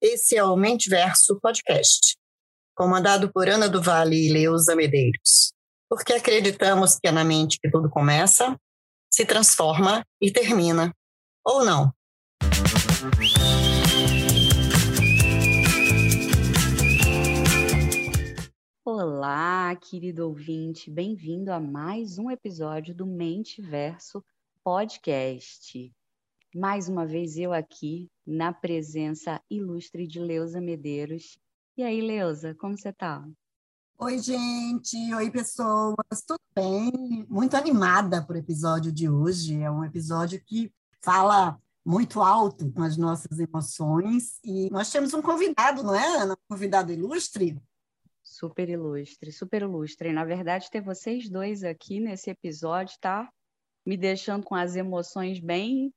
Esse é o Mentiverso Podcast, comandado por Ana do Vale e Leusa Medeiros, porque acreditamos que é na mente que tudo começa, se transforma e termina. Ou não? Olá, querido ouvinte, bem-vindo a mais um episódio do Mente Verso Podcast. Mais uma vez eu aqui na presença ilustre de Leusa Medeiros. E aí, Leusa, como você está? Oi, gente. Oi, pessoas. Tudo bem? Muito animada por episódio de hoje. É um episódio que fala muito alto com as nossas emoções e nós temos um convidado, não é, Ana? Um convidado ilustre. Super ilustre, super ilustre. E, na verdade, ter vocês dois aqui nesse episódio tá me deixando com as emoções bem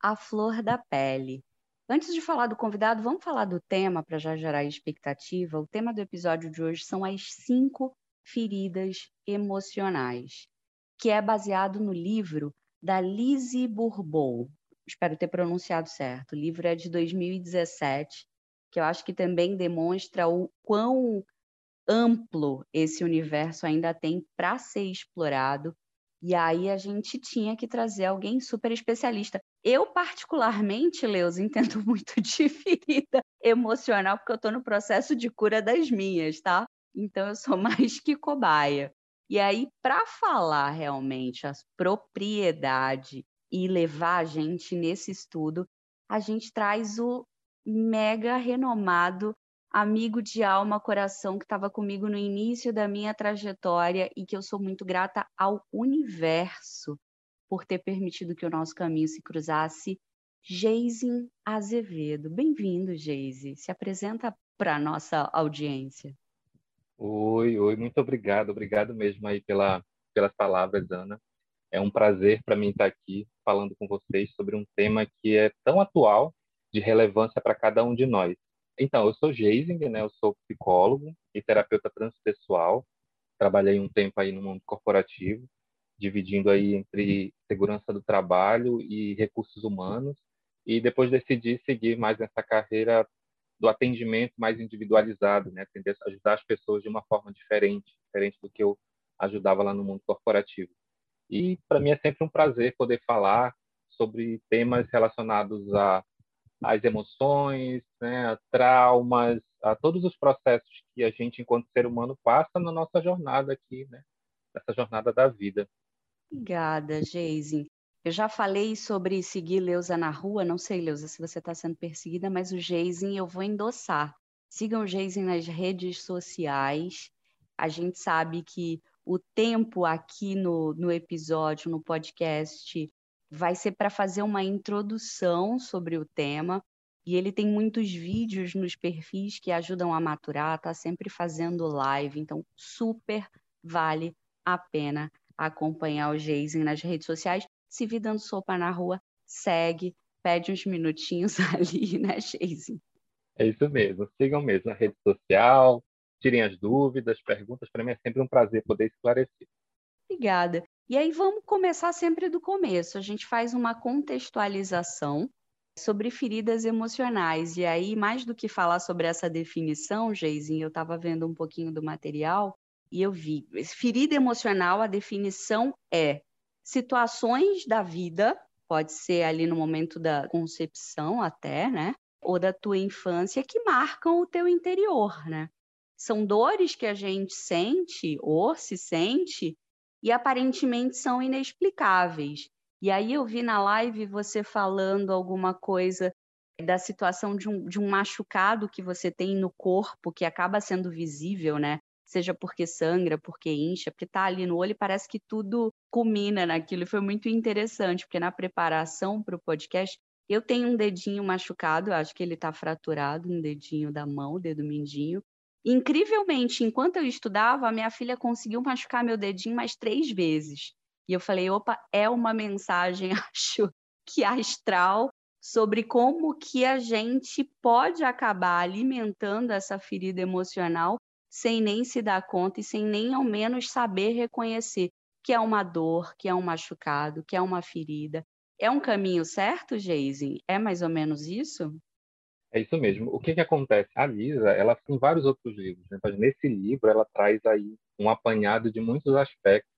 a flor da pele. Antes de falar do convidado, vamos falar do tema para já gerar expectativa. O tema do episódio de hoje são as cinco feridas emocionais, que é baseado no livro da Lizzie Bourbeau. Espero ter pronunciado certo. O livro é de 2017, que eu acho que também demonstra o quão amplo esse universo ainda tem para ser explorado e aí a gente tinha que trazer alguém super especialista. Eu, particularmente, Leus, entendo muito de ferida emocional, porque eu estou no processo de cura das minhas, tá? Então eu sou mais que cobaia. E aí, para falar realmente a propriedade e levar a gente nesse estudo, a gente traz o mega renomado amigo de alma, coração, que estava comigo no início da minha trajetória e que eu sou muito grata ao universo por ter permitido que o nosso caminho se cruzasse. Geise Azevedo. Bem-vindo, Geise. Se apresenta para a nossa audiência. Oi, oi, muito obrigado. Obrigado mesmo aí pela, pelas palavras, Ana. É um prazer para mim estar aqui falando com vocês sobre um tema que é tão atual, de relevância para cada um de nós. Então, eu sou Geising, né? Eu sou psicólogo e terapeuta transpessoal. Trabalhei um tempo aí no mundo corporativo, dividindo aí entre segurança do trabalho e recursos humanos. E depois decidi seguir mais nessa carreira do atendimento mais individualizado, né? Atender, ajudar as pessoas de uma forma diferente, diferente do que eu ajudava lá no mundo corporativo. E para mim é sempre um prazer poder falar sobre temas relacionados a as emoções, né, traumas, a todos os processos que a gente, enquanto ser humano, passa na nossa jornada aqui, né, nessa jornada da vida. Obrigada, Geise. Eu já falei sobre seguir Leusa na rua, não sei, Leusa, se você está sendo perseguida, mas o Geisen eu vou endossar. Sigam o Geisen nas redes sociais. A gente sabe que o tempo aqui no, no episódio, no podcast, vai ser para fazer uma introdução sobre o tema. E ele tem muitos vídeos nos perfis que ajudam a maturar, tá sempre fazendo live, então super vale a pena acompanhar o Jason nas redes sociais. Se vir dando sopa na rua, segue, pede uns minutinhos ali, né, Jason? É isso mesmo, sigam mesmo na rede social, tirem as dúvidas, perguntas, para mim é sempre um prazer poder esclarecer. Obrigada. E aí vamos começar sempre do começo. A gente faz uma contextualização sobre feridas emocionais. E aí, mais do que falar sobre essa definição, Geizinho, eu estava vendo um pouquinho do material e eu vi. Ferida emocional, a definição é situações da vida, pode ser ali no momento da concepção até, né? Ou da tua infância, que marcam o teu interior, né? São dores que a gente sente ou se sente e aparentemente são inexplicáveis. E aí eu vi na live você falando alguma coisa da situação de um, de um machucado que você tem no corpo, que acaba sendo visível, né? Seja porque sangra, porque incha, porque tá ali no olho e parece que tudo culmina naquilo. E foi muito interessante, porque na preparação para o podcast, eu tenho um dedinho machucado, acho que ele está fraturado, um dedinho da mão, o dedo mindinho. Incrivelmente, enquanto eu estudava, a minha filha conseguiu machucar meu dedinho mais três vezes. E eu falei, opa, é uma mensagem, acho que astral, sobre como que a gente pode acabar alimentando essa ferida emocional sem nem se dar conta e sem nem ao menos saber reconhecer. que é uma dor, que é um machucado, que é uma ferida. É um caminho certo, Geise? É mais ou menos isso? É isso mesmo. O que, que acontece? A Lisa, ela tem vários outros livros. Né? Mas nesse livro, ela traz aí um apanhado de muitos aspectos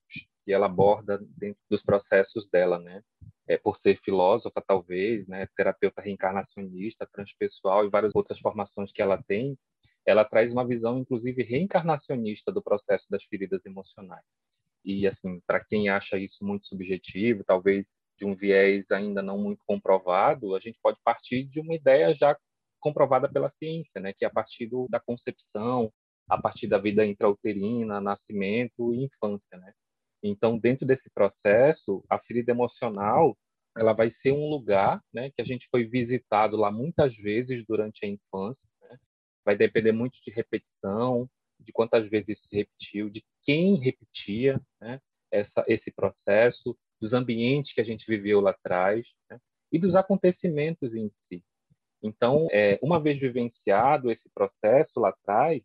que ela aborda dentro dos processos dela, né? É, por ser filósofa, talvez, né? Terapeuta reencarnacionista, transpessoal e várias outras formações que ela tem, ela traz uma visão, inclusive, reencarnacionista do processo das feridas emocionais. E, assim, para quem acha isso muito subjetivo, talvez de um viés ainda não muito comprovado, a gente pode partir de uma ideia já comprovada pela ciência, né? Que é a partir do, da concepção, a partir da vida intrauterina, nascimento e infância, né? Então, dentro desse processo, a ferida emocional ela vai ser um lugar, né, que a gente foi visitado lá muitas vezes durante a infância. Né? Vai depender muito de repetição, de quantas vezes se repetiu, de quem repetia, né, essa, esse processo, dos ambientes que a gente viveu lá atrás né, e dos acontecimentos em si. Então, é, uma vez vivenciado esse processo lá atrás,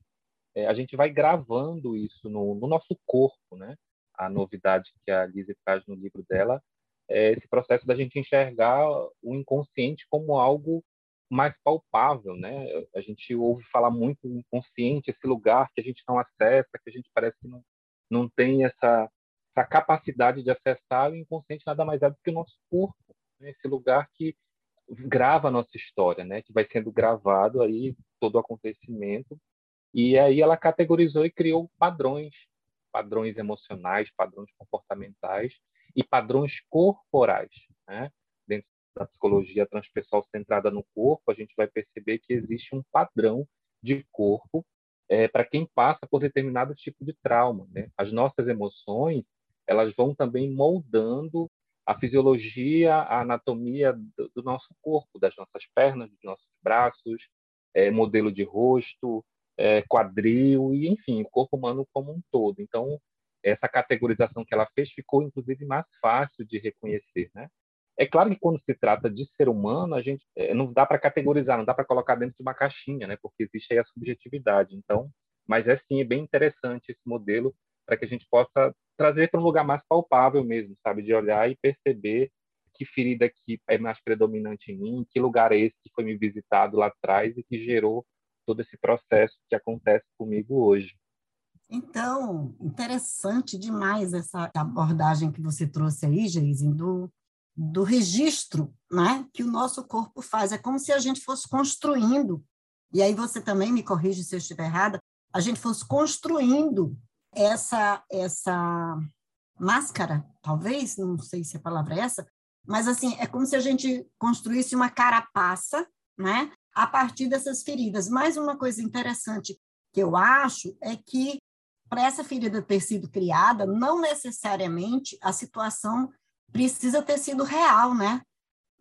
é, a gente vai gravando isso no, no nosso corpo, né? a novidade que a Lise traz no livro dela é esse processo da gente enxergar o inconsciente como algo mais palpável, né? A gente ouve falar muito do inconsciente, esse lugar que a gente não acessa, que a gente parece que não, não tem essa, essa capacidade de acessar. O inconsciente nada mais é do que o nosso corpo, né? esse lugar que grava a nossa história, né? Que vai sendo gravado aí todo o acontecimento. E aí ela categorizou e criou padrões padrões emocionais, padrões comportamentais e padrões corporais. Né? Dentro da psicologia transpessoal centrada no corpo, a gente vai perceber que existe um padrão de corpo é, para quem passa por determinado tipo de trauma. Né? As nossas emoções elas vão também moldando a fisiologia, a anatomia do, do nosso corpo, das nossas pernas, dos nossos braços, é, modelo de rosto, é, quadril e, enfim, o corpo humano como um todo. Então, essa categorização que ela fez ficou, inclusive, mais fácil de reconhecer, né? É claro que quando se trata de ser humano, a gente é, não dá para categorizar, não dá para colocar dentro de uma caixinha, né? Porque existe aí a subjetividade. Então, mas é sim, é bem interessante esse modelo para que a gente possa trazer para um lugar mais palpável mesmo, sabe? De olhar e perceber que ferida aqui é mais predominante em mim, que lugar é esse que foi me visitado lá atrás e que gerou todo esse processo que acontece comigo hoje. Então, interessante demais essa abordagem que você trouxe aí, Geise, do, do registro né, que o nosso corpo faz. É como se a gente fosse construindo, e aí você também me corrige se eu estiver errada, a gente fosse construindo essa, essa máscara, talvez, não sei se a palavra é essa, mas assim, é como se a gente construísse uma carapaça, né, a partir dessas feridas. Mais uma coisa interessante que eu acho é que para essa ferida ter sido criada, não necessariamente a situação precisa ter sido real, né?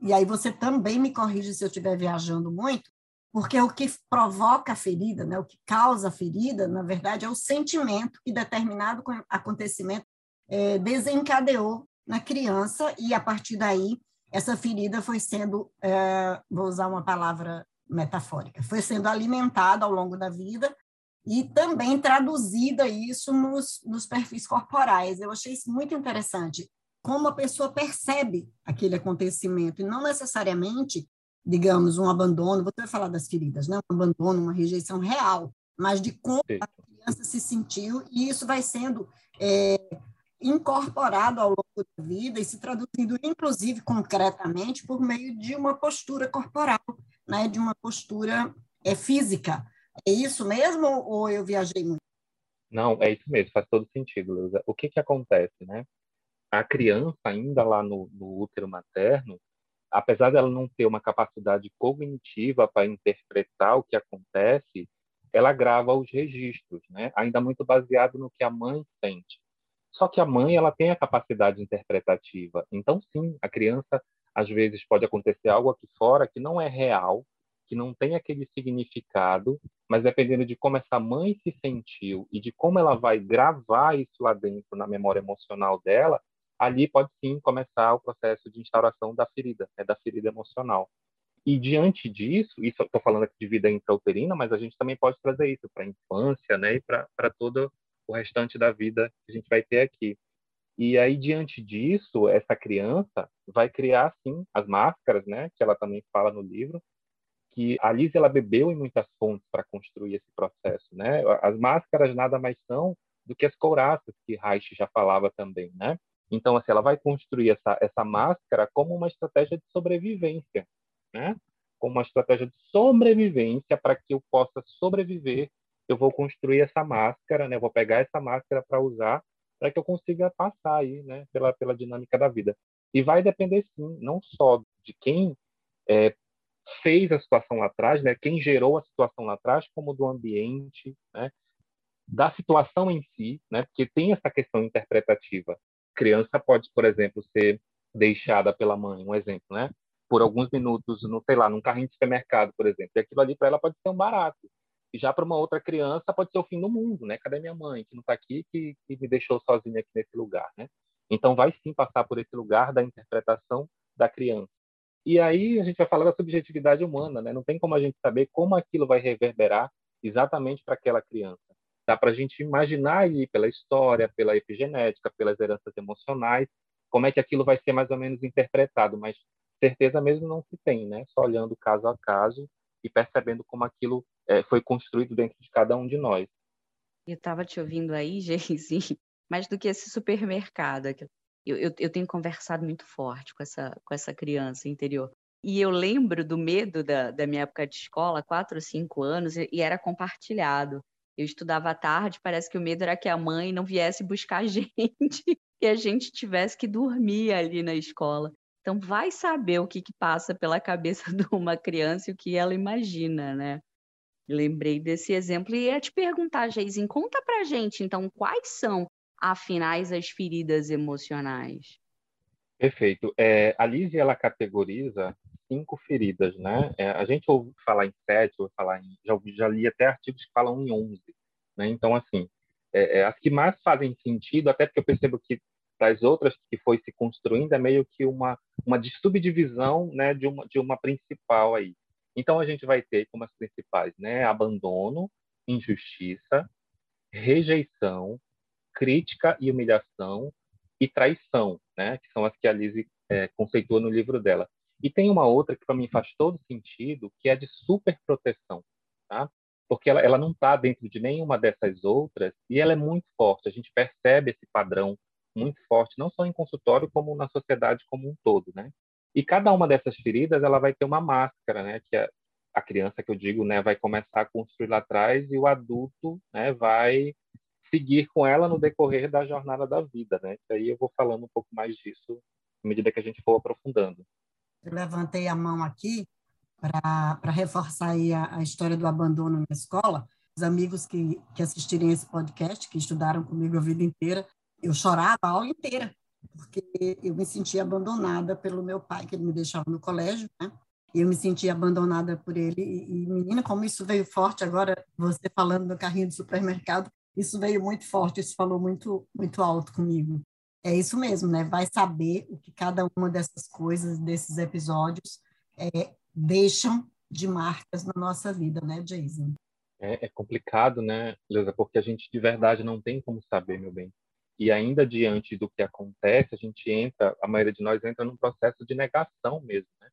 E aí você também me corrige se eu estiver viajando muito, porque o que provoca a ferida, né, o que causa a ferida, na verdade, é o sentimento que determinado acontecimento é, desencadeou na criança, e a partir daí, essa ferida foi sendo, é, vou usar uma palavra metafórica. Foi sendo alimentada ao longo da vida e também traduzida isso nos, nos perfis corporais. Eu achei isso muito interessante, como a pessoa percebe aquele acontecimento, e não necessariamente, digamos, um abandono, vou até falar das feridas, né? um abandono, uma rejeição real, mas de como a criança se sentiu, e isso vai sendo é, incorporado ao longo da vida e se traduzindo, inclusive, concretamente, por meio de uma postura corporal né, de uma postura é, física. É isso mesmo ou eu viajei muito? Não, é isso mesmo, faz todo sentido, Leusa. O que, que acontece, né? A criança, ainda lá no, no útero materno, apesar dela não ter uma capacidade cognitiva para interpretar o que acontece, ela grava os registros, né? ainda muito baseado no que a mãe sente. Só que a mãe ela tem a capacidade interpretativa. Então, sim, a criança às vezes pode acontecer algo aqui fora que não é real, que não tem aquele significado, mas dependendo de como essa mãe se sentiu e de como ela vai gravar isso lá dentro na memória emocional dela, ali pode sim começar o processo de instauração da ferida, né, da ferida emocional. E diante disso, isso estou falando aqui de vida intrauterina, mas a gente também pode trazer isso para a infância, né, e para todo o restante da vida que a gente vai ter aqui. E aí, diante disso, essa criança vai criar, sim, as máscaras, né? Que ela também fala no livro, que a Liz ela bebeu em muitas fontes para construir esse processo, né? As máscaras nada mais são do que as couraças que Reich já falava também, né? Então, assim, ela vai construir essa, essa máscara como uma estratégia de sobrevivência, né? Como uma estratégia de sobrevivência para que eu possa sobreviver, eu vou construir essa máscara, né? Eu vou pegar essa máscara para usar para que eu consiga passar aí, né? Pela pela dinâmica da vida. E vai depender sim, não só de quem é, fez a situação lá atrás, né? Quem gerou a situação lá atrás, como do ambiente, né? Da situação em si, né? Porque tem essa questão interpretativa. Criança pode, por exemplo, ser deixada pela mãe, um exemplo, né? Por alguns minutos, no sei lá, num carrinho de supermercado, por exemplo. E aquilo ali para ela pode ser um barato. E já para uma outra criança pode ser o fim do mundo, né? Cadê minha mãe que não está aqui, que, que me deixou sozinha aqui nesse lugar, né? Então vai sim passar por esse lugar da interpretação da criança. E aí a gente vai falar da subjetividade humana, né? Não tem como a gente saber como aquilo vai reverberar exatamente para aquela criança. Dá para a gente imaginar aí pela história, pela epigenética, pelas heranças emocionais, como é que aquilo vai ser mais ou menos interpretado, mas certeza mesmo não se tem, né? Só olhando caso a caso e percebendo como aquilo é, foi construído dentro de cada um de nós. Eu estava te ouvindo aí, Geise, mais do que esse supermercado. Eu, eu, eu, tenho conversado muito forte com essa, com essa criança interior. E eu lembro do medo da, da minha época de escola, quatro ou cinco anos, e, e era compartilhado. Eu estudava à tarde, parece que o medo era que a mãe não viesse buscar a gente, que a gente tivesse que dormir ali na escola. Então, vai saber o que, que passa pela cabeça de uma criança e o que ela imagina, né? Lembrei desse exemplo e ia te perguntar, Geizinho, conta pra gente, então, quais são afinais as feridas emocionais? Perfeito. É, a Lise, ela categoriza cinco feridas, né? É, a gente ouve falar em sete, ouve falar em, já, já li até artigos que falam em onze, né? Então, assim, é, é, as que mais fazem sentido, até porque eu percebo que das outras que foi se construindo é meio que uma uma subdivisão, né, de uma de uma principal aí. Então a gente vai ter como as principais, né, abandono, injustiça, rejeição, crítica e humilhação e traição, né? Que são as que a Lise é, conceitua no livro dela. E tem uma outra que para mim faz todo sentido, que é de superproteção, tá? Porque ela, ela não está dentro de nenhuma dessas outras e ela é muito forte. A gente percebe esse padrão muito forte, não só em consultório como na sociedade como um todo, né? E cada uma dessas feridas ela vai ter uma máscara, né? Que é a criança que eu digo, né, vai começar a construir lá atrás e o adulto, né, vai seguir com ela no decorrer da jornada da vida, né? E aí eu vou falando um pouco mais disso à medida que a gente for aprofundando. Eu levantei a mão aqui para reforçar aí a, a, história do abandono na escola. Os amigos que, que assistirem esse podcast, que estudaram comigo a vida inteira, eu chorava a aula inteira, porque eu me sentia abandonada pelo meu pai, que ele me deixava no colégio, né? E eu me sentia abandonada por ele. E, e menina, como isso veio forte agora, você falando do carrinho de supermercado, isso veio muito forte, isso falou muito, muito alto comigo. É isso mesmo, né? Vai saber o que cada uma dessas coisas, desses episódios, é, deixam de marcas na nossa vida, né, Jason? É, é complicado, né, Leusa? Porque a gente de verdade não tem como saber, meu bem. E ainda diante do que acontece, a gente entra, a maioria de nós entra num processo de negação mesmo, né?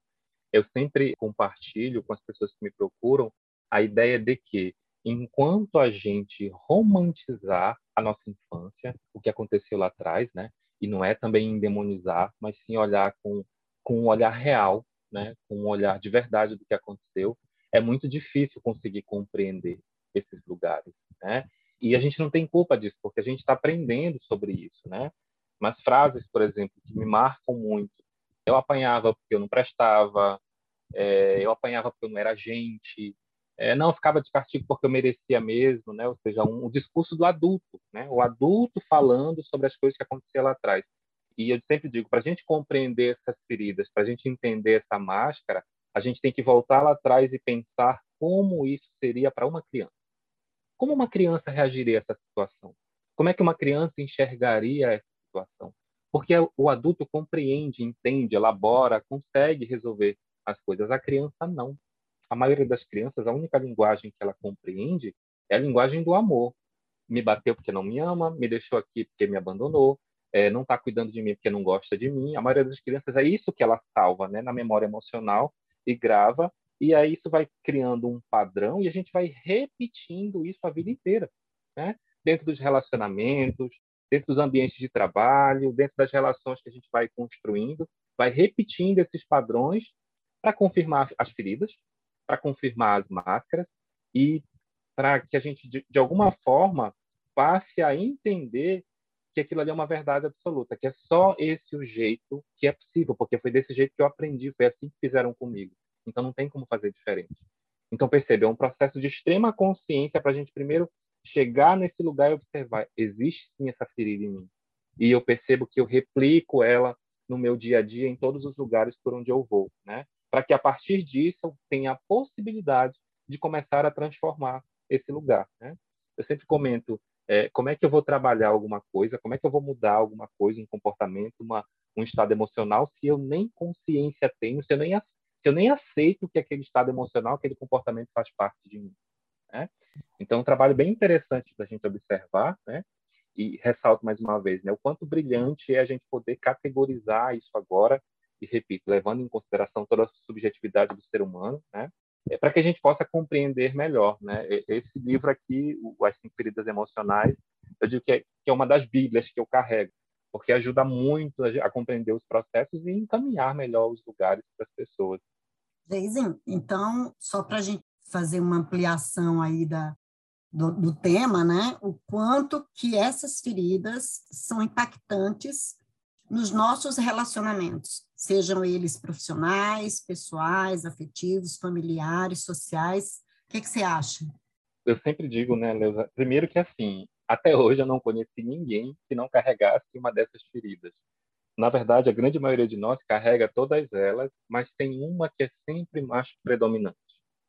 Eu sempre compartilho com as pessoas que me procuram a ideia de que enquanto a gente romantizar a nossa infância, o que aconteceu lá atrás, né? E não é também demonizar, mas sim olhar com, com um olhar real, né? Com um olhar de verdade do que aconteceu, é muito difícil conseguir compreender esses lugares, né? E a gente não tem culpa disso, porque a gente está aprendendo sobre isso, né? Mas frases, por exemplo, que me marcam muito. Eu apanhava porque eu não prestava, é, eu apanhava porque eu não era gente, é, não ficava de castigo porque eu merecia mesmo, né? Ou seja, um, um discurso do adulto, né? O adulto falando sobre as coisas que aconteciam lá atrás. E eu sempre digo, para a gente compreender essas feridas, para a gente entender essa máscara, a gente tem que voltar lá atrás e pensar como isso seria para uma criança. Como uma criança reagiria a essa situação? Como é que uma criança enxergaria essa situação? Porque o adulto compreende, entende, elabora, consegue resolver as coisas. A criança não a maioria das crianças, a única linguagem que ela compreende é a linguagem do amor. Me bateu porque não me ama, me deixou aqui porque me abandonou, é, não está cuidando de mim porque não gosta de mim. A maioria das crianças é isso que ela salva, né, na memória emocional e grava. E aí isso vai criando um padrão e a gente vai repetindo isso a vida inteira, né? Dentro dos relacionamentos, dentro dos ambientes de trabalho, dentro das relações que a gente vai construindo, vai repetindo esses padrões para confirmar as feridas, para confirmar as máscaras e para que a gente, de, de, alguma forma, passe a entender que aquilo ali é uma verdade absoluta, que é só esse o jeito que é possível, porque foi desse jeito que eu aprendi, foi assim que fizeram comigo. Então não tem como fazer diferente. Então percebe, é um processo de extrema consciência para a gente primeiro chegar nesse lugar e observar, existe sim essa ferida em mim. E eu percebo que eu replico ela no meu dia a dia em todos os lugares por onde eu vou, né? Para que a partir disso tenha a possibilidade de começar a transformar esse lugar, né? Eu sempre comento é, como é que eu vou trabalhar alguma coisa, como é que eu vou mudar alguma coisa, um comportamento, uma, um estado emocional, se eu nem consciência tenho, se eu nem, se eu nem aceito que aquele estado emocional, aquele comportamento faz parte de mim. Né? Então, um trabalho bem interessante da gente observar, né? e ressalto mais uma vez, né, o quanto brilhante é a gente poder categorizar isso agora, e repito, levando em consideração toda a subjetividade do ser humano, né, é para que a gente possa compreender melhor, né? Esse livro aqui, As Cinco Feridas Emocionais, eu digo que é, que é uma das bíblias que eu carrego, porque ajuda muito a, compreender os processos e encaminhar melhor os lugares para as pessoas. Deizinho, então, só para a gente fazer uma ampliação aí da, do, do, tema, né? O quanto que essas feridas são impactantes nos nossos relacionamentos, sejam eles profissionais, pessoais, afetivos, familiares, sociais. O que, que você acha? Eu sempre digo, né, Leusa, primeiro que assim, até hoje eu não conheci ninguém que não carregasse uma dessas feridas. Na verdade, a grande maioria de nós carrega todas elas, mas tem uma que é sempre mais predominante,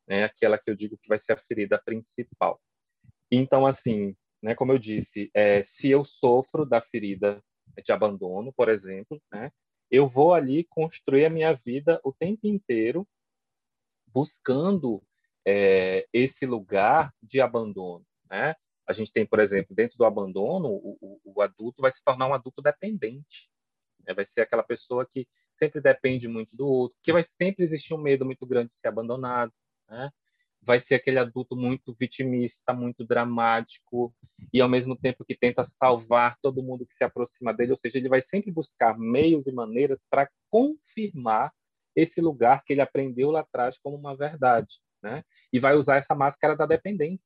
né? Aquela que eu digo que vai ser a ferida principal. Então, assim, né, como eu disse, é, se eu sofro da ferida de abandono, por exemplo, né? Eu vou ali construir a minha vida o tempo inteiro buscando é, esse lugar de abandono, né? A gente tem, por exemplo, dentro do abandono, o, o, o adulto vai se tornar um adulto dependente. Né? Vai ser aquela pessoa que sempre depende muito do outro, que vai sempre existir um medo muito grande de ser abandonado, né? Vai ser aquele adulto muito vitimista, muito dramático, e ao mesmo tempo que tenta salvar todo mundo que se aproxima dele, ou seja, ele vai sempre buscar meios e maneiras para confirmar esse lugar que ele aprendeu lá atrás como uma verdade, né? E vai usar essa máscara da dependência.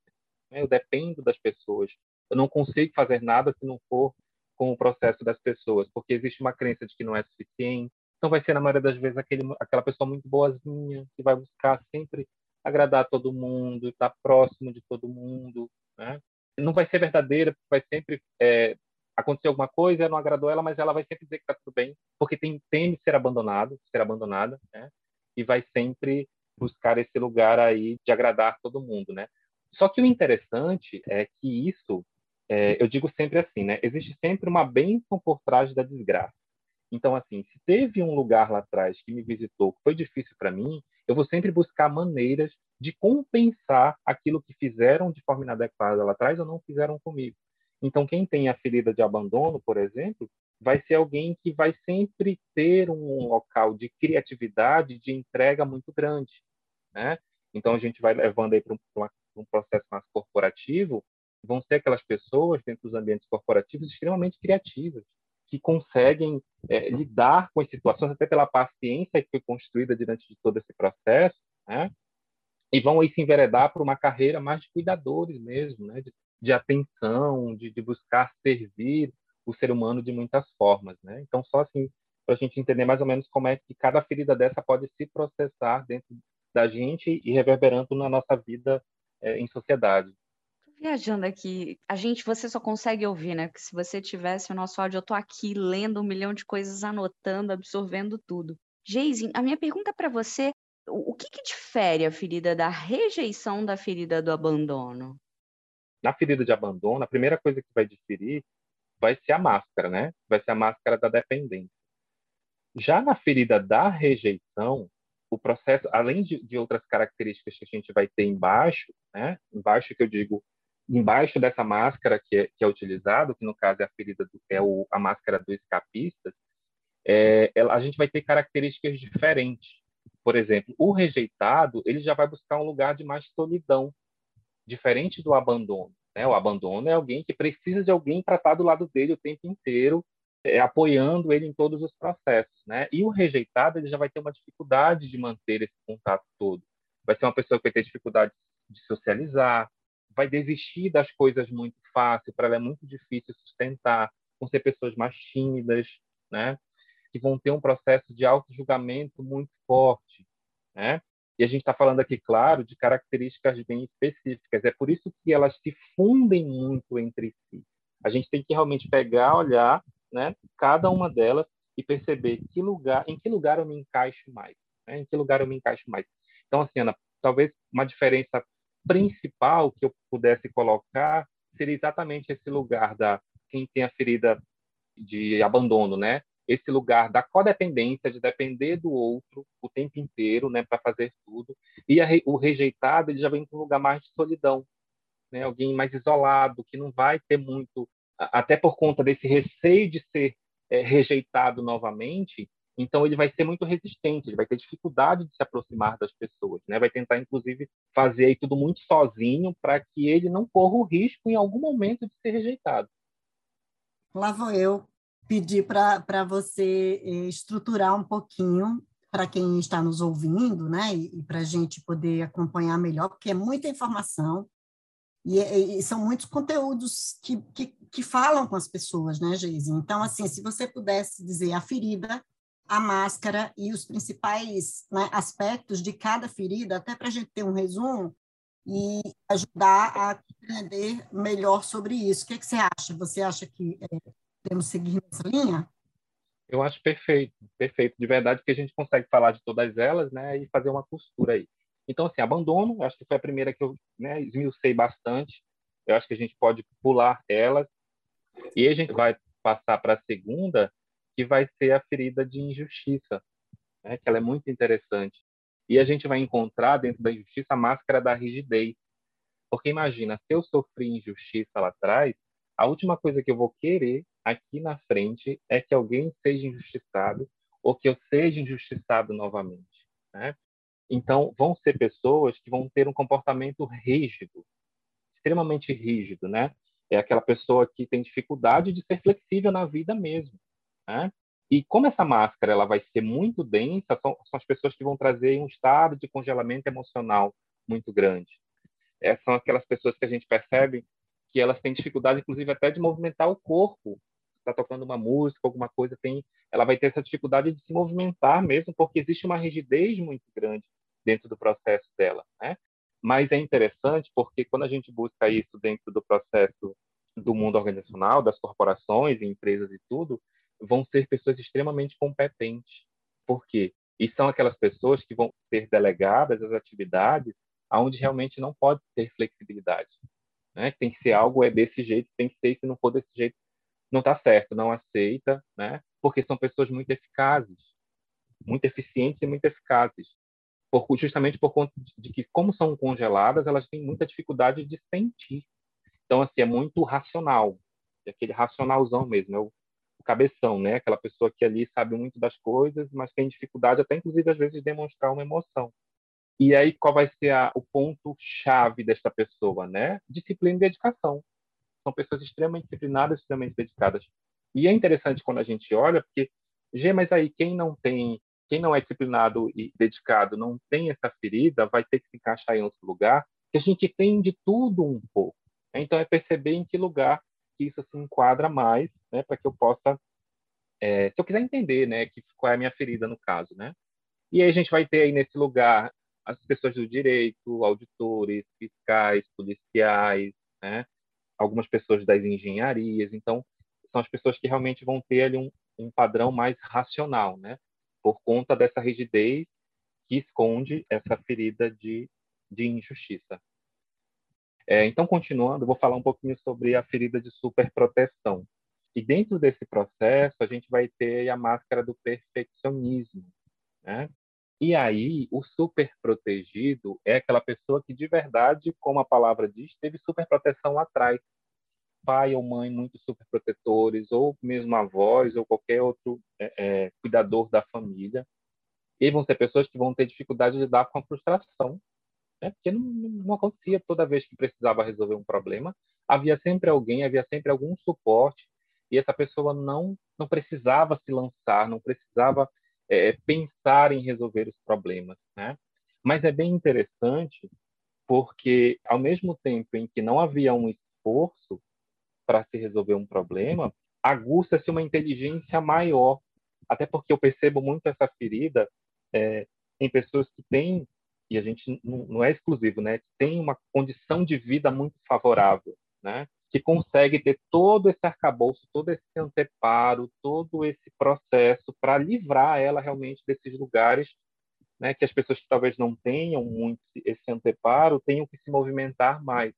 Né? Eu dependo das pessoas. Eu não consigo fazer nada se não for com o processo das pessoas, porque existe uma crença de que não é suficiente. Então vai ser na maioria das vezes aquele, aquela pessoa muito boazinha que vai buscar sempre agradar todo mundo, estar próximo de todo mundo, né? Não vai ser verdadeira, vai sempre é, acontecer alguma coisa, não agradou ela, mas ela vai sempre dizer que está tudo bem, porque tem teme ser abandonado, ser abandonada, né? E vai sempre buscar esse lugar aí de agradar todo mundo, né? Só que o interessante é que isso, é, eu digo sempre assim, né? Existe sempre uma bênção por trás da desgraça. Então, assim, se teve um lugar lá atrás que me visitou, que foi difícil para mim, eu vou sempre buscar maneiras de compensar aquilo que fizeram de forma inadequada lá atrás ou não fizeram comigo. Então, quem tem a ferida de abandono, por exemplo, vai ser alguém que vai sempre ter um local de criatividade, de entrega muito grande, né? Então, a gente vai levando aí para um, um processo mais corporativo, vão ser aquelas pessoas dentro dos ambientes corporativos extremamente criativas, que conseguem é, lidar com as situações, até pela paciência que foi construída durante de todo esse processo, né? e vão aí se enveredar para uma carreira mais de cuidadores mesmo, né? de, de atenção, de, de, buscar servir o ser humano de muitas formas. Né? Então, só assim, para a gente entender mais ou menos como é que cada ferida dessa pode se processar dentro da gente e reverberando na nossa vida é, em sociedade viajando aqui. A gente, você só consegue ouvir, né? Porque se você tivesse o nosso áudio, eu tô aqui lendo um milhão de coisas, anotando, absorvendo tudo. Geise, a minha pergunta para você, o que, que difere a ferida da rejeição da ferida do abandono? Na ferida de abandono, a primeira coisa que vai diferir vai ser a máscara, né? Vai ser a máscara da dependência. Já na ferida da rejeição, o processo, além de, de outras características que a gente vai ter embaixo, né? Embaixo que eu digo embaixo dessa máscara que é, que é utilizado, que no caso é a ferida do, é o, a máscara do escapista, é, ela, a gente vai ter características diferentes. Por exemplo, o rejeitado ele já vai buscar um lugar de mais solidão, diferente do abandono. Né? O abandono é alguém que precisa de alguém para estar do lado dele o tempo inteiro, é, apoiando ele em todos os processos. Né? E o rejeitado ele já vai ter uma dificuldade de manter esse contato todo. Vai ser uma pessoa que vai ter dificuldade de socializar, vai desistir das coisas muito fácil, para ela é muito difícil sustentar, vão ser pessoas mais tímidas, né? que vão ter um processo de auto-julgamento muito forte, né? E a gente está falando aqui, claro, de características bem específicas. É por isso que elas se fundem muito entre si. A gente tem que realmente pegar, olhar, né, cada uma delas e perceber que lugar, em que lugar eu me encaixo mais, né? em que lugar eu me encaixo mais. Então, assim, Ana, talvez uma diferença principal que eu pudesse colocar seria exatamente esse lugar da quem tem a ferida de abandono, né? esse lugar da codependência, de depender do outro o tempo inteiro, né, para fazer tudo. E a, o rejeitado, ele já vem para um lugar mais de solidão, né, alguém mais isolado, que não vai ter muito, até por conta desse receio de ser é, rejeitado novamente, então ele vai ser muito resistente, ele vai ter dificuldade de se aproximar das pessoas, né? Vai tentar inclusive fazer aí tudo muito sozinho para que ele não corra o risco em algum momento de ser rejeitado. Lá vou eu pedir para você eh, estruturar um pouquinho para quem está nos ouvindo, né, e, e para a gente poder acompanhar melhor, porque é muita informação e, e são muitos conteúdos que, que, que, falam com as pessoas, né, Geise? Então, assim, se você pudesse dizer a ferida, a máscara e os principais né, aspectos de cada ferida, até para a gente ter um resumo e ajudar a compreender melhor sobre isso. O que, é que você acha? Você acha que é, Podemos seguir nessa linha? Eu acho perfeito, perfeito. De verdade que a gente consegue falar de todas elas, né, e fazer uma costura aí. Então, assim, abandono, acho que foi a primeira que eu né, esmiucei bastante. Eu acho que a gente pode pular elas. E a gente vai passar para a segunda, que vai ser a ferida de injustiça, né, que ela é muito interessante. E a gente vai encontrar dentro da injustiça a máscara da rigidez. Porque imagina, se eu sofri injustiça lá atrás, a última coisa que eu vou querer aqui na frente é que alguém seja injustiçado ou que eu seja injustiçado novamente. Né? Então, vão ser pessoas que vão ter um comportamento rígido, extremamente rígido, né? É aquela pessoa que tem dificuldade de ser flexível na vida mesmo, né? E como essa máscara ela vai ser muito densa, são, são as pessoas que vão trazer um estado de congelamento emocional muito grande. É, são aquelas pessoas que a gente percebe que elas têm dificuldade, inclusive, até de movimentar o corpo. Está tocando uma música, alguma coisa, tem, ela vai ter essa dificuldade de se movimentar mesmo, porque existe uma rigidez muito grande dentro do processo dela, né? Mas é interessante porque quando a gente busca isso dentro do processo do mundo organizacional, das corporações, empresas e tudo, vão ser pessoas extremamente competentes. Por quê? E são aquelas pessoas que vão ser delegadas às atividades onde realmente não pode ter flexibilidade né? Tem que ser algo é desse jeito, tem que ser, se não for desse jeito, não está certo, não aceita, né? Porque são pessoas muito eficazes, muito eficientes e muito eficazes, por, justamente por conta de que, como são congeladas, elas têm muita dificuldade de sentir. Então, assim, é muito racional, é aquele racionalzão mesmo, é o, o cabeção, né? Aquela pessoa que ali sabe muito das coisas, mas tem dificuldade até, inclusive, às vezes, de demonstrar uma emoção. E aí, qual vai ser a, o ponto-chave desta pessoa? Né? Disciplina e dedicação. São pessoas extremamente disciplinadas, extremamente dedicadas. E é interessante quando a gente olha, porque, Gê, mas aí quem não tem, quem não é disciplinado e dedicado, não tem essa ferida, vai ter que se encaixar em outro lugar, que a gente tem de tudo um pouco. Então, é perceber em que lugar que isso se enquadra mais, né, para que eu possa, é, se eu quiser entender, né, que, qual é a minha ferida no caso, né. E aí a gente vai ter aí nesse lugar as pessoas do direito, auditores, fiscais, policiais, né? algumas pessoas das engenharias. Então, são as pessoas que realmente vão ter ali um, um padrão mais racional, né? por conta dessa rigidez que esconde essa ferida de, de injustiça. É, então, continuando, vou falar um pouquinho sobre a ferida de superproteção. E dentro desse processo, a gente vai ter a máscara do perfeccionismo, né? E aí, o super protegido é aquela pessoa que, de verdade, como a palavra diz, teve super proteção lá atrás. Pai ou mãe muito super protetores, ou mesmo avós, ou qualquer outro é, é, cuidador da família. E vão ser pessoas que vão ter dificuldade de lidar com a frustração, né? porque não, não acontecia toda vez que precisava resolver um problema. Havia sempre alguém, havia sempre algum suporte, e essa pessoa não, não precisava se lançar, não precisava é, pensar em resolver os problemas, né? Mas é bem interessante porque, ao mesmo tempo em que não havia um esforço para se resolver um problema, aguça-se uma inteligência maior. Até porque eu percebo muito essa ferida é, em pessoas que têm, e a gente não, é exclusivo, né? Tem uma condição de vida muito favorável, né? que consegue ter todo esse arcabouço, todo esse anteparo, todo esse processo para livrar ela realmente desses lugares né, que as pessoas que talvez não tenham muito esse anteparo tenham que se movimentar mais.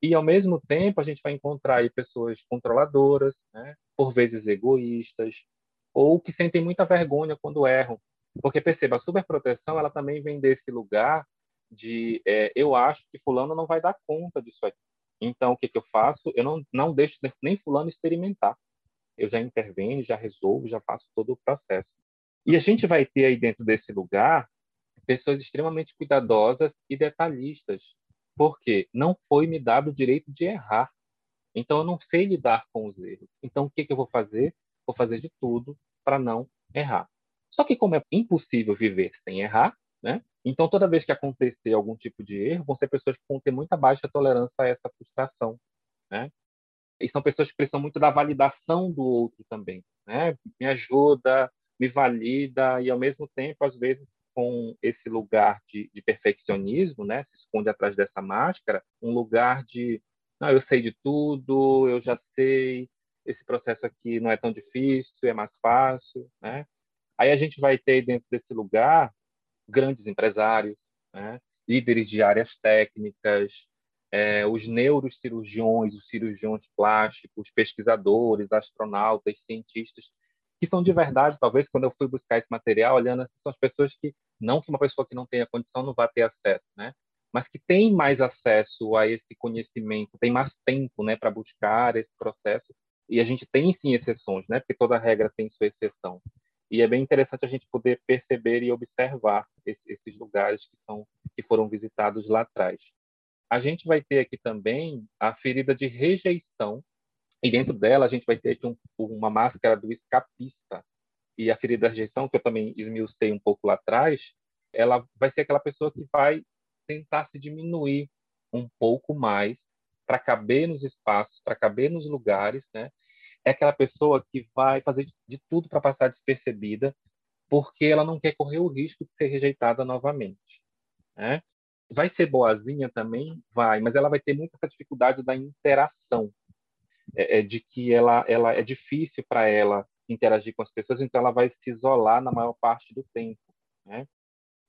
E, ao mesmo tempo, a gente vai encontrar aí pessoas controladoras, né, por vezes egoístas, ou que sentem muita vergonha quando erram. Porque, perceba, a superproteção ela também vem desse lugar de é, eu acho que fulano não vai dar conta disso aqui. Então, o que, que eu faço? Eu não, não deixo nem fulano experimentar. Eu já intervenho, já resolvo, já faço todo o processo. E a gente vai ter aí dentro desse lugar pessoas extremamente cuidadosas e detalhistas, porque não foi me dado o direito de errar. Então, eu não sei lidar com os erros. Então, o que, que eu vou fazer? Vou fazer de tudo para não errar. Só que, como é impossível viver sem errar, né? Então, toda vez que acontecer algum tipo de erro, vão ser pessoas que vão ter muita baixa tolerância a essa frustração, né? E são pessoas que precisam muito da validação do outro também, né? Me ajuda, me valida e, ao mesmo tempo, às vezes, com esse lugar de, de perfeccionismo, né? Se esconde atrás dessa máscara, um lugar de, não, eu sei de tudo, eu já sei, esse processo aqui não é tão difícil, é mais fácil, né? Aí a gente vai ter dentro desse lugar grandes empresários, né? líderes de áreas técnicas, é, os neurocirurgiões, os cirurgiões plásticos, pesquisadores, astronautas, cientistas, que são de verdade, talvez, quando eu fui buscar esse material, olhando, assim, são as pessoas que, não que uma pessoa que não tenha condição não vá ter acesso, né? mas que tem mais acesso a esse conhecimento, tem mais tempo né, para buscar esse processo, e a gente tem sim exceções, né? porque toda regra tem sua exceção. E é bem interessante a gente poder perceber e observar esses lugares que, são, que foram visitados lá atrás. A gente vai ter aqui também a ferida de rejeição, e dentro dela a gente vai ter aqui um, uma máscara do escapista. E a ferida da rejeição, que eu também esmiucei um pouco lá atrás, ela vai ser aquela pessoa que vai tentar se diminuir um pouco mais para caber nos espaços, para caber nos lugares, né? É aquela pessoa que vai fazer de tudo para passar despercebida, porque ela não quer correr o risco de ser rejeitada novamente. Né? Vai ser boazinha também? Vai, mas ela vai ter muita dificuldade da interação, é, é, de que ela, ela é difícil para ela interagir com as pessoas, então ela vai se isolar na maior parte do tempo. Né?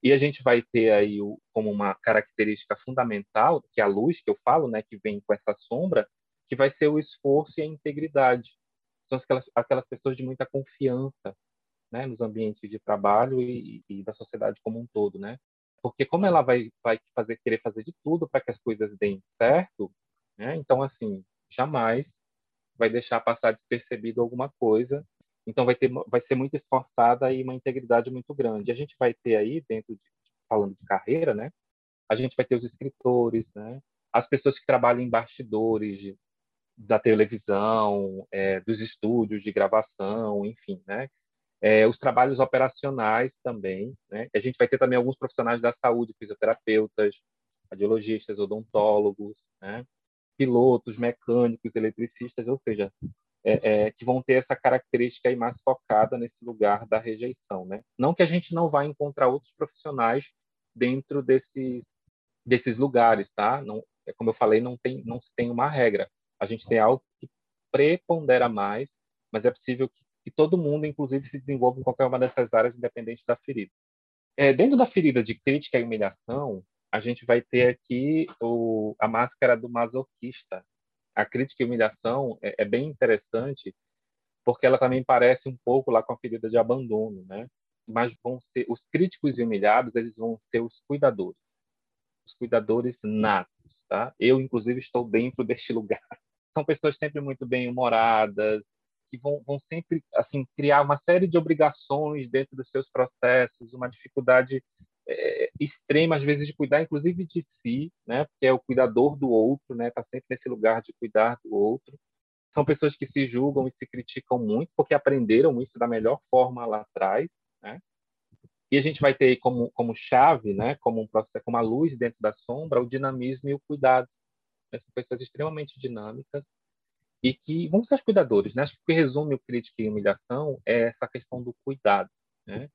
E a gente vai ter aí o, como uma característica fundamental, que é a luz que eu falo, né, que vem com essa sombra, que vai ser o esforço e a integridade são aquelas, aquelas pessoas de muita confiança né, nos ambientes de trabalho e, e, da sociedade como um todo, né? Porque como ela vai, vai fazer, querer fazer de tudo para que as coisas deem certo, né? Então, assim, jamais vai deixar passar despercebido alguma coisa. Então, vai, ter, vai ser muito esforçada e uma integridade muito grande. A gente vai ter aí, dentro de, falando de carreira, né? A gente vai ter os escritores, né? As pessoas que trabalham em bastidores, da televisão, é, dos estúdios de gravação, enfim, né? É, os trabalhos operacionais também, né? A gente vai ter também alguns profissionais da saúde, fisioterapeutas, radiologistas, odontólogos, né? Pilotos, mecânicos, eletricistas, ou seja, é, é, que vão ter essa característica aí mais focada nesse lugar da rejeição, né? Não que a gente não vá encontrar outros profissionais dentro desses desses lugares, tá? Não, é como eu falei, não tem não se tem uma regra a gente tem algo que prepondera mais, mas é possível que, que todo mundo, inclusive, se desenvolva em qualquer uma dessas áreas, independente da ferida. É, dentro da ferida de crítica e humilhação, a gente vai ter aqui o, a máscara do masoquista. A crítica e humilhação é, é, bem interessante, porque ela também parece um pouco lá com a ferida de abandono, né? mas vão ser os críticos e humilhados, eles vão ser os cuidadores, os cuidadores natos, tá? Eu inclusive estou dentro deste lugar. São pessoas sempre muito bem humoradas, que vão, vão sempre assim criar uma série de obrigações dentro dos seus processos, uma dificuldade é, extrema às vezes de cuidar, inclusive de si, né? Porque é o cuidador do outro, né? Está sempre nesse lugar de cuidar do outro são pessoas que se julgam e se criticam muito porque aprenderam isso da melhor forma lá atrás, né? E a gente vai ter como como chave, né, como um processo, como a luz dentro da sombra, o dinamismo e o cuidado. São pessoas extremamente dinâmicas e que vão ser os cuidadores, né? Acho que o que resume o crítica e humilhação é essa questão do cuidado, né?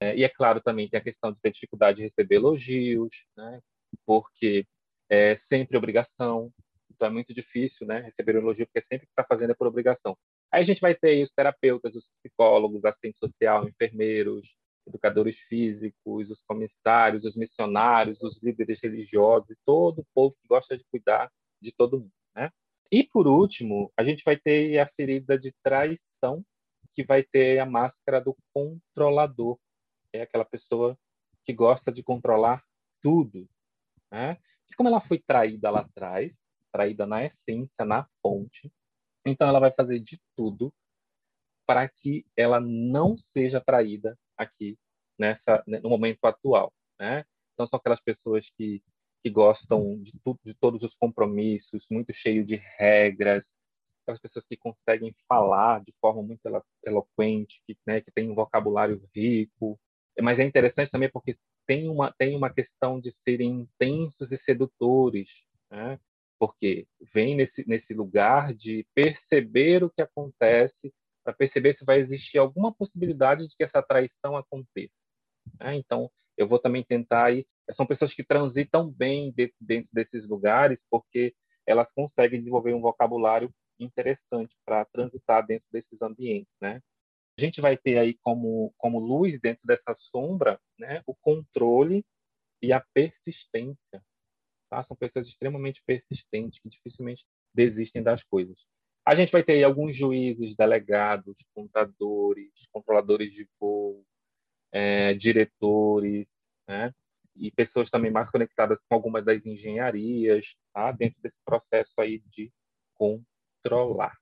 É, e é claro também tem a questão de ter dificuldade de receber elogios, né? Porque é sempre obrigação, então é muito difícil, né, receber um elogio, porque sempre que está fazendo é por obrigação. Aí a gente vai ter os terapeutas, os psicólogos, assistente social, enfermeiros, educadores físicos, os comissários, os missionários, os líderes religiosos, todo o povo que gosta de cuidar de todo mundo, né? E por último, a gente vai ter a ferida de traição, que vai ter a máscara do controlador, é aquela pessoa que gosta de controlar tudo, né? E como ela foi traída lá atrás, traída na essência, na fonte. Então, ela vai fazer de tudo para que ela não seja traída aqui nessa no momento atual, né? Então, são aquelas pessoas que que gostam de, de todos os compromissos, muito cheio de regras, aquelas pessoas que conseguem falar de forma muito eloquente, que, né, que tem um vocabulário rico. Mas é interessante também porque tem uma tem uma questão de serem intensos e sedutores, né? porque vem nesse, nesse lugar de perceber o que acontece, para perceber se vai existir alguma possibilidade de que essa traição aconteça. Né? Então, eu vou também tentar aí. São pessoas que transitam bem dentro, dentro desses lugares, porque elas conseguem desenvolver um vocabulário interessante para transitar dentro desses ambientes, né? A gente vai ter aí como como luz dentro dessa sombra, né, o controle e a persistência, Tá? São pessoas extremamente persistentes, que dificilmente desistem das coisas. A gente vai ter aí alguns juízes, delegados, contadores, controladores de voo, é, diretores, né? e pessoas também mais conectadas com algumas das engenharias, tá? dentro desse processo aí de controlar.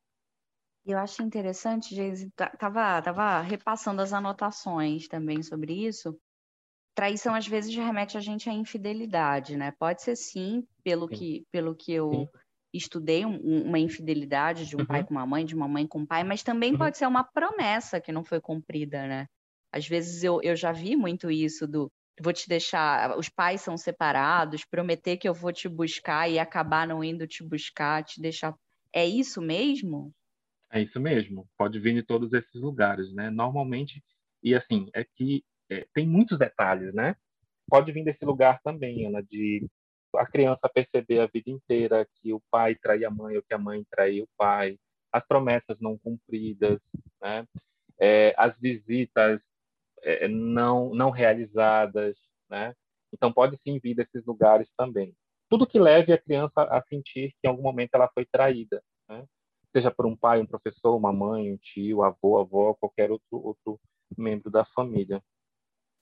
Eu acho interessante, Geise, tava, tava repassando as anotações também sobre isso, traição às vezes remete a gente à infidelidade, né? Pode ser sim, pelo sim. que pelo que eu sim. Estudei, um, uma infidelidade de um uhum. pai com uma mãe, de uma mãe com um pai, mas também uhum. pode ser uma promessa que não foi cumprida, né? Às vezes eu, eu já vi muito isso do vou te deixar, os pais são separados, prometer que eu vou te buscar e acabar não indo te buscar, te deixar. É isso mesmo? É isso mesmo. Pode vir de todos esses lugares, né? Normalmente, e assim, é que é, tem muitos detalhes, né? Pode vir desse lugar também, Ana, de a criança perceber a vida inteira que o pai traía a mãe ou que a mãe traía o pai, as promessas não cumpridas, né? É, as visitas é, não não realizadas, né? Então pode sim vir desses lugares também. Tudo que leve a criança a sentir que em algum momento ela foi traída, né? seja por um pai, um professor, uma mãe, um tio, avô, avó, qualquer outro outro membro da família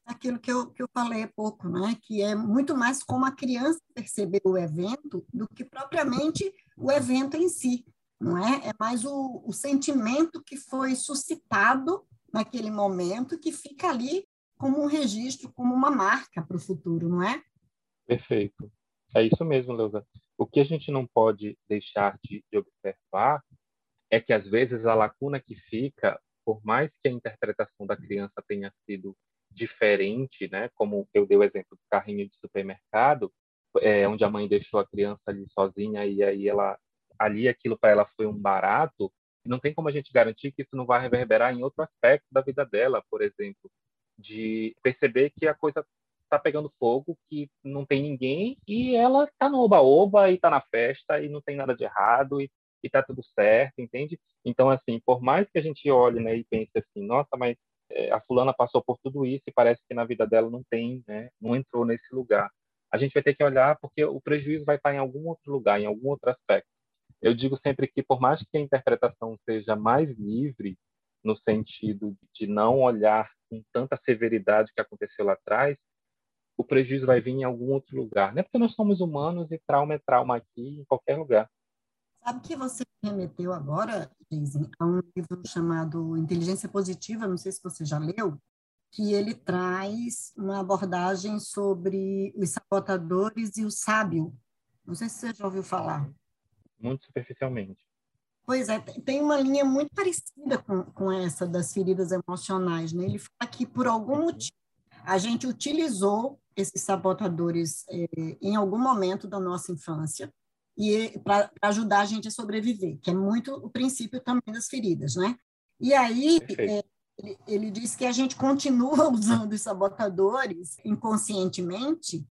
aquilo que eu, que eu falei há pouco, né? que é muito mais como a criança percebeu o evento do que propriamente o evento em si, não é? É mais o, o sentimento que foi suscitado naquele momento que fica ali como um registro, como uma marca para o futuro, não é? Perfeito. É isso mesmo, Leusa. O que a gente não pode deixar de, de observar é que, às vezes, a lacuna que fica, por mais que a interpretação da criança tenha sido diferente, né? Como eu dei o exemplo do carrinho de supermercado, é, onde a mãe deixou a criança ali sozinha e aí ela ali aquilo para ela foi um barato. Não tem como a gente garantir que isso não vai reverberar em outro aspecto da vida dela, por exemplo, de perceber que a coisa está pegando fogo, que não tem ninguém e ela está no oba-oba e está na festa e não tem nada de errado e está tudo certo, entende? Então, assim, por mais que a gente olhe né, e pense assim, nossa, mas a fulana passou por tudo isso e parece que na vida dela não tem, né, não entrou nesse lugar. A gente vai ter que olhar porque o prejuízo vai estar em algum outro lugar, em algum outro aspecto. Eu digo sempre que por mais que a interpretação seja mais livre no sentido de não olhar com tanta severidade que aconteceu lá atrás, o prejuízo vai vir em algum outro lugar. Não é porque nós somos humanos e trauma é trauma aqui em qualquer lugar. Sabe que você remeteu agora, Jason, a um livro chamado Inteligência Positiva, não sei se você já leu, que ele traz uma abordagem sobre os sabotadores e o sábio. Não sei se você já ouviu falar. Muito superficialmente. Pois é, tem uma linha muito parecida com, com essa das feridas emocionais. Né? Ele fala que, por algum uhum. motivo, a gente utilizou esses sabotadores eh, em algum momento da nossa infância e para ajudar a gente a sobreviver, que é muito o princípio também das feridas, né? E aí eh, ele, ele diz que a gente continua usando os sabotadores inconscientemente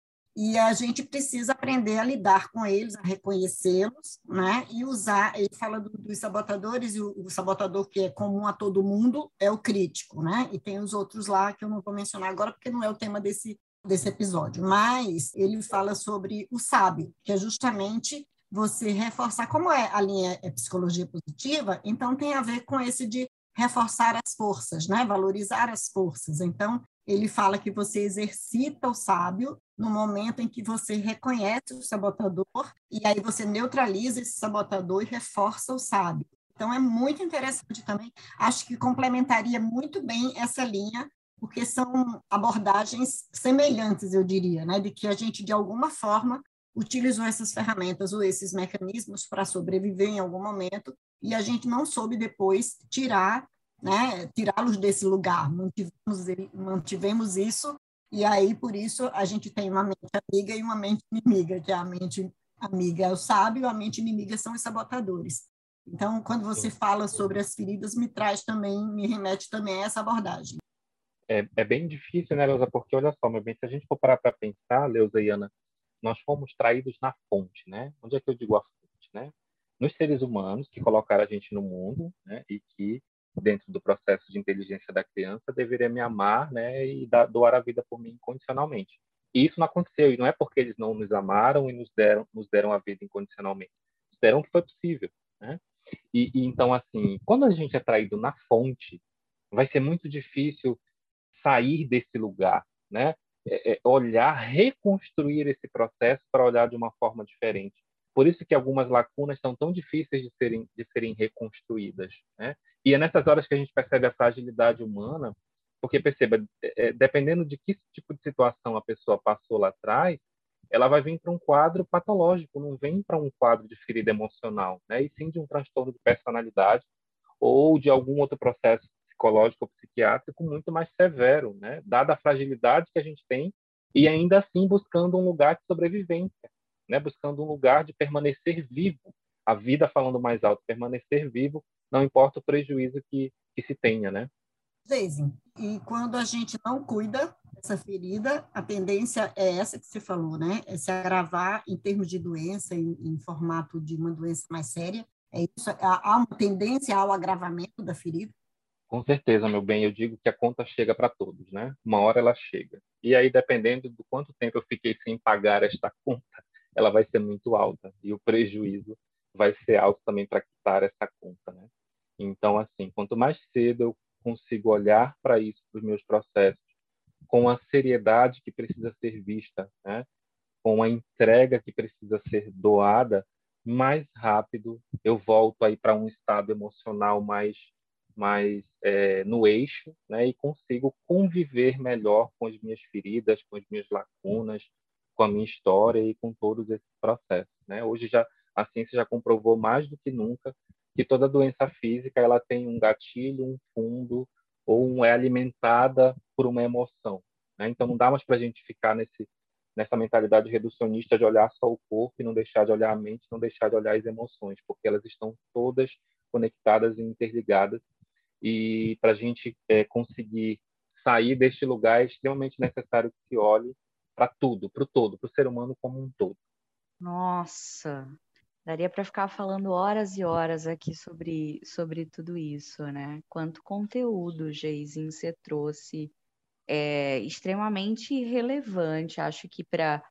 e a gente precisa aprender a lidar com eles, a reconhecê-los, né? E usar. Ele fala do, dos sabotadores e o, o, sabotador que é comum a todo mundo é o crítico, né? E tem os outros lá que eu não vou mencionar agora porque não é o tema desse desse episódio. Mas ele fala sobre o sábio, que é justamente você reforçar como é a linha é psicologia positiva, então tem a ver com esse de reforçar as forças, né? Valorizar as forças. Então, ele fala que você exercita o sábio no momento em que você reconhece o sabotador e aí você neutraliza esse sabotador e reforça o sábio. Então, é muito interessante também. Acho que complementaria muito bem essa linha, porque são abordagens semelhantes, eu diria, né? de que a gente, de alguma forma, utilizou essas ferramentas ou esses mecanismos para sobreviver em algum momento e a gente não soube depois tirar, né, tirá-los desse lugar. Mantivemos, mantivemos isso e aí por isso a gente tem uma mente amiga e uma mente inimiga, que é a mente amiga é o sábio, a mente inimiga são os sabotadores. Então, quando você fala sobre as feridas, me traz também, me remete também a essa abordagem. É, é bem difícil, né, Leusa? Porque olha só, meu bem, se a gente for parar para pensar, Leusa e Ana, nós fomos traídos na fonte, né? Onde é que eu digo a fonte, né? Nos seres humanos que colocaram a gente no mundo, né? E que dentro do processo de inteligência da criança deveria me amar, né? E dar, doar a vida por mim incondicionalmente. E isso não aconteceu e não é porque eles não nos amaram e nos deram nos deram a vida incondicionalmente. Nos deram que foi possível, né? E, e então assim, quando a gente é traído na fonte, vai ser muito difícil sair desse lugar, né? É, é, olhar, reconstruir esse processo para olhar de uma forma diferente. Por isso que algumas lacunas são tão difíceis de serem, de serem reconstruídas. Né? E é nessas horas que a gente percebe a fragilidade humana, porque perceba, é, dependendo de que tipo de situação a pessoa passou lá atrás, ela vai vir para um quadro patológico, não vem para um quadro de ferida emocional, né? e sim de um transtorno de personalidade ou de algum outro processo psicológico ou psiquiátrico muito mais severo, né? Dada a fragilidade que a gente tem e ainda assim buscando um lugar de sobrevivência, né? Buscando um lugar de permanecer vivo. A vida falando mais alto, permanecer vivo, não importa o prejuízo que, que se tenha, né? Jason, e quando a gente não cuida dessa ferida, a tendência é essa que você falou, né? É se agravar em termos de doença, em, em formato de uma doença mais séria. É isso, há uma tendência ao agravamento da ferida. Com certeza, meu bem, eu digo que a conta chega para todos, né? Uma hora ela chega. E aí, dependendo do quanto tempo eu fiquei sem pagar esta conta, ela vai ser muito alta e o prejuízo vai ser alto também para quitar essa conta, né? Então, assim, quanto mais cedo eu consigo olhar para isso, para os meus processos, com a seriedade que precisa ser vista, né? Com a entrega que precisa ser doada, mais rápido eu volto aí para um estado emocional mais mais é, no eixo, né, e consigo conviver melhor com as minhas feridas, com as minhas lacunas, com a minha história e com todos esses processos. Né? Hoje já a ciência já comprovou mais do que nunca que toda doença física ela tem um gatilho, um fundo ou é alimentada por uma emoção. Né? Então não dá mais para a gente ficar nesse nessa mentalidade reducionista de olhar só o corpo e não deixar de olhar a mente, não deixar de olhar as emoções, porque elas estão todas conectadas e interligadas e para a gente é, conseguir sair deste lugar é extremamente necessário que se olhe para tudo, para o todo, para o ser humano como um todo. Nossa, daria para ficar falando horas e horas aqui sobre, sobre tudo isso, né? Quanto conteúdo, Geisin, você trouxe, é extremamente relevante, acho que para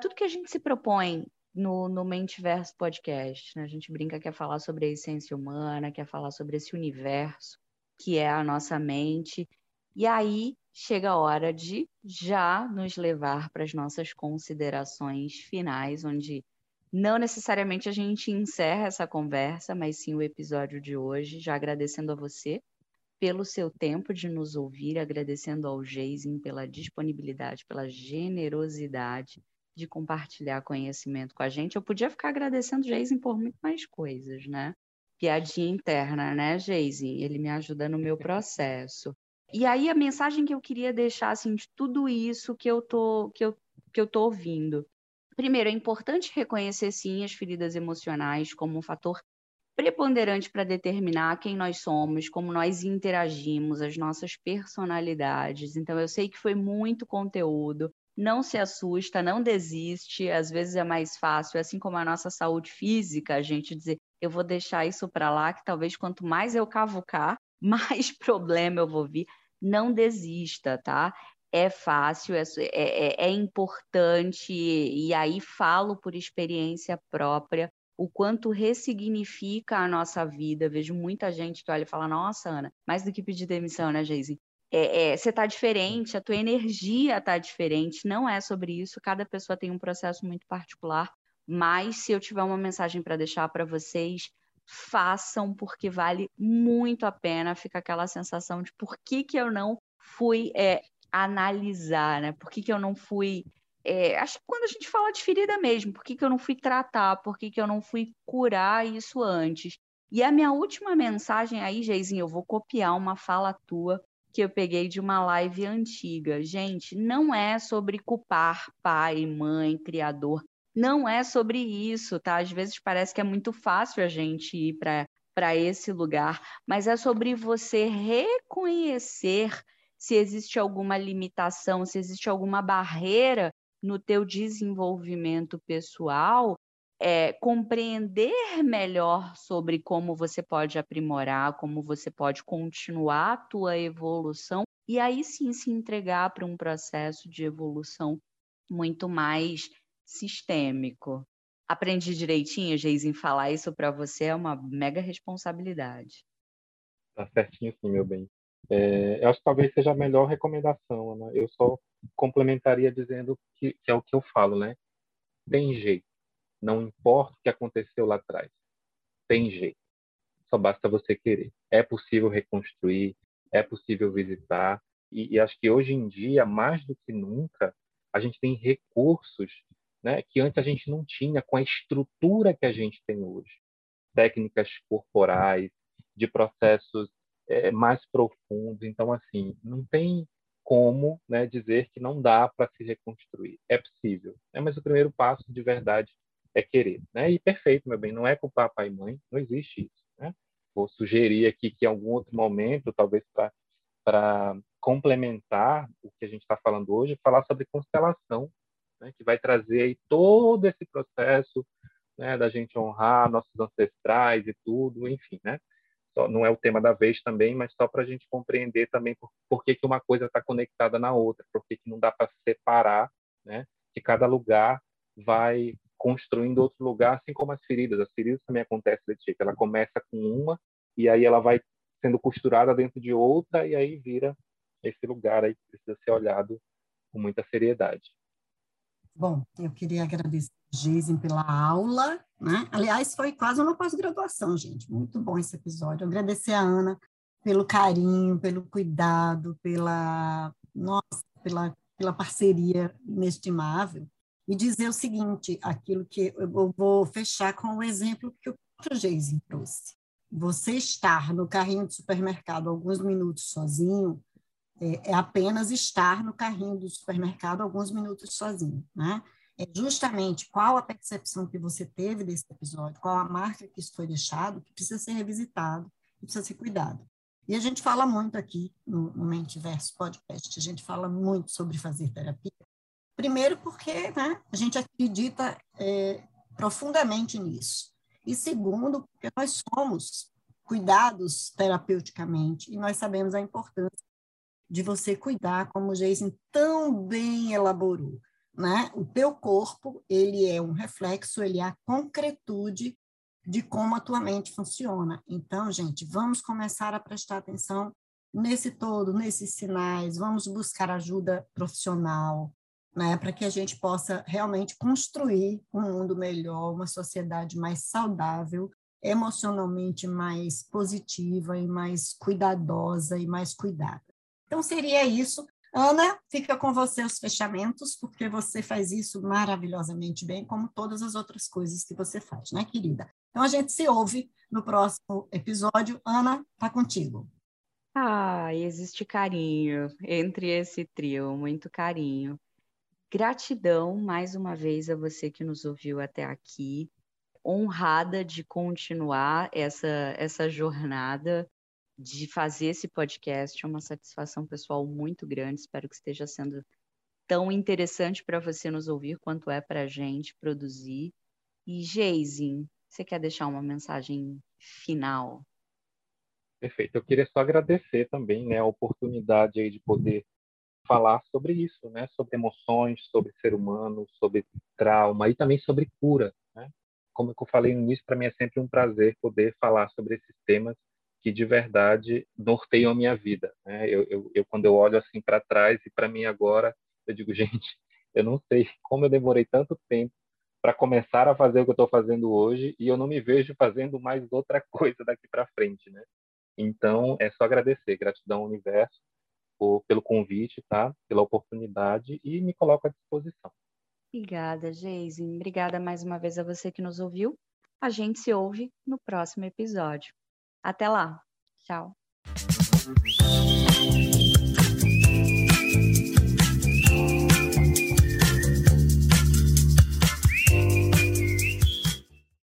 tudo que a gente se propõe no, no Mentiverso Podcast, né? A gente brinca que é falar sobre a essência humana, quer falar sobre esse universo que é a nossa mente. E aí chega a hora de já nos levar para as nossas considerações finais, onde não necessariamente a gente encerra essa conversa, mas sim o episódio de hoje, já agradecendo a você pelo seu tempo de nos ouvir, agradecendo ao Geisen pela disponibilidade, pela generosidade de compartilhar conhecimento com a gente. Eu podia ficar agradecendo o por muito mais coisas, né? Piadinha interna, né, Geisen? Ele me ajuda no meu processo. E aí a mensagem que eu queria deixar assim de tudo isso que eu tô que eu, que eu tô ouvindo. Primeiro, é importante reconhecer sim as feridas emocionais como um fator preponderante para determinar quem nós somos, como nós interagimos, as nossas personalidades. Então, eu sei que foi muito conteúdo. Não se assusta, não desiste. Às vezes é mais fácil, assim como a nossa saúde física, a gente dizer, eu vou deixar isso para lá, que talvez quanto mais eu cavucar, mais problema eu vou vir. Não desista, tá? É fácil, é, é, é importante, e aí falo por experiência própria o quanto ressignifica a nossa vida. Vejo muita gente que olha e fala: Nossa, Ana, mais do que pedir demissão, né, Geise? É, é, você está diferente, a tua energia está diferente. Não é sobre isso. Cada pessoa tem um processo muito particular. Mas se eu tiver uma mensagem para deixar para vocês, façam, porque vale muito a pena. Fica aquela sensação de por que, que eu não fui é, analisar, né? Por que, que eu não fui é, acho que quando a gente fala de ferida mesmo, por que, que eu não fui tratar, por que, que eu não fui curar isso antes? E a minha última mensagem aí, Geizinho, eu vou copiar uma fala tua que eu peguei de uma live antiga. Gente, não é sobre culpar pai, mãe, criador. Não é sobre isso, tá? Às vezes parece que é muito fácil a gente ir para esse lugar, mas é sobre você reconhecer se existe alguma limitação, se existe alguma barreira no teu desenvolvimento pessoal, é, compreender melhor sobre como você pode aprimorar, como você pode continuar a tua evolução e aí sim se entregar para um processo de evolução muito mais sistêmico. Aprendi direitinho, em falar isso para você é uma mega responsabilidade. Tá certinho sim, meu bem. É, eu acho que talvez seja a melhor recomendação, Ana. Eu só complementaria dizendo que, que, é o que eu falo, né? Tem jeito. Não importa o que aconteceu lá atrás. Tem jeito. Só basta você querer. É possível reconstruir, é possível visitar. E, e acho que hoje em dia, mais do que nunca, a gente tem recursos né, que antes a gente não tinha com a estrutura que a gente tem hoje. Técnicas corporais, de processos é, mais profundos. Então, assim, não tem como né, dizer que não dá para se reconstruir. É possível. Né? Mas o primeiro passo, de verdade, é querer. Né? E perfeito, meu bem, não é culpar pai e mãe, não existe isso. Né? Vou sugerir aqui que em algum outro momento, talvez para complementar o que a gente está falando hoje, falar sobre constelação, né? que vai trazer todo esse processo né, da gente honrar nossos ancestrais e tudo, enfim, né? só, não é o tema da vez também, mas só para a gente compreender também por, por que, que uma coisa está conectada na outra, por que, que não dá para separar, né? Que cada lugar vai construindo outro lugar, assim como as feridas. As feridas também acontecem desse jeito. Ela começa com uma e aí ela vai sendo costurada dentro de outra e aí vira esse lugar aí que precisa ser olhado com muita seriedade. Bom, eu queria agradecer a pela aula, né? Aliás, foi quase uma pós-graduação, gente. Muito bom esse episódio. Agradecer a Ana pelo carinho, pelo cuidado, pela nossa, pela, pela parceria inestimável. E dizer o seguinte, aquilo que eu vou fechar com o exemplo que o próprio Geisen trouxe. Você estar no carrinho de supermercado alguns minutos sozinho é, é, apenas estar no carrinho do supermercado alguns minutos sozinho, né? É justamente qual a percepção que você teve desse episódio, qual a marca que isso foi deixado, que precisa ser revisitado, que precisa ser cuidado. E a gente fala muito aqui no, no Mente Verso Podcast, a gente fala muito sobre fazer terapia. Primeiro porque né, a gente acredita é, profundamente nisso. E segundo, porque nós somos cuidados terapeuticamente e nós sabemos a importância de você cuidar, como o Jason tão bem elaborou. Né? O teu corpo, ele é um reflexo, ele é a concretude de como a tua mente funciona. Então, gente, vamos começar a prestar atenção nesse todo, nesses sinais, vamos buscar ajuda profissional, né, para que a gente possa realmente construir um mundo melhor, uma sociedade mais saudável, emocionalmente mais positiva e mais cuidadosa e mais cuidada. Então, seria isso. Ana, fica com você os fechamentos, porque você faz isso maravilhosamente bem, como todas as outras coisas que você faz, né, querida? Então, a gente se ouve no próximo episódio. Ana, tá contigo. Ah, existe carinho entre esse trio, muito carinho. Gratidão mais uma vez a você que nos ouviu até aqui. Honrada de continuar essa, essa jornada, de fazer esse podcast. É uma satisfação pessoal muito grande. Espero que esteja sendo tão interessante para você nos ouvir quanto é para a gente produzir. E, Geise, você quer deixar uma mensagem final? Perfeito. Eu queria só agradecer também né, a oportunidade aí de poder falar sobre isso, né? Sobre emoções, sobre ser humano, sobre trauma e também sobre cura, né? Como eu falei no início, para mim é sempre um prazer poder falar sobre esses temas que de verdade norteiam a minha vida, né? Eu, eu, eu quando eu olho assim para trás e para mim agora, eu digo, gente, eu não sei como eu demorei tanto tempo para começar a fazer o que eu estou fazendo hoje e eu não me vejo fazendo mais outra coisa daqui para frente, né? Então, é só agradecer, gratidão ao universo por, pelo convite, tá? Pela oportunidade e me coloco à disposição. Obrigada, Geise. Obrigada mais uma vez a você que nos ouviu. A gente se ouve no próximo episódio. Até lá. Tchau.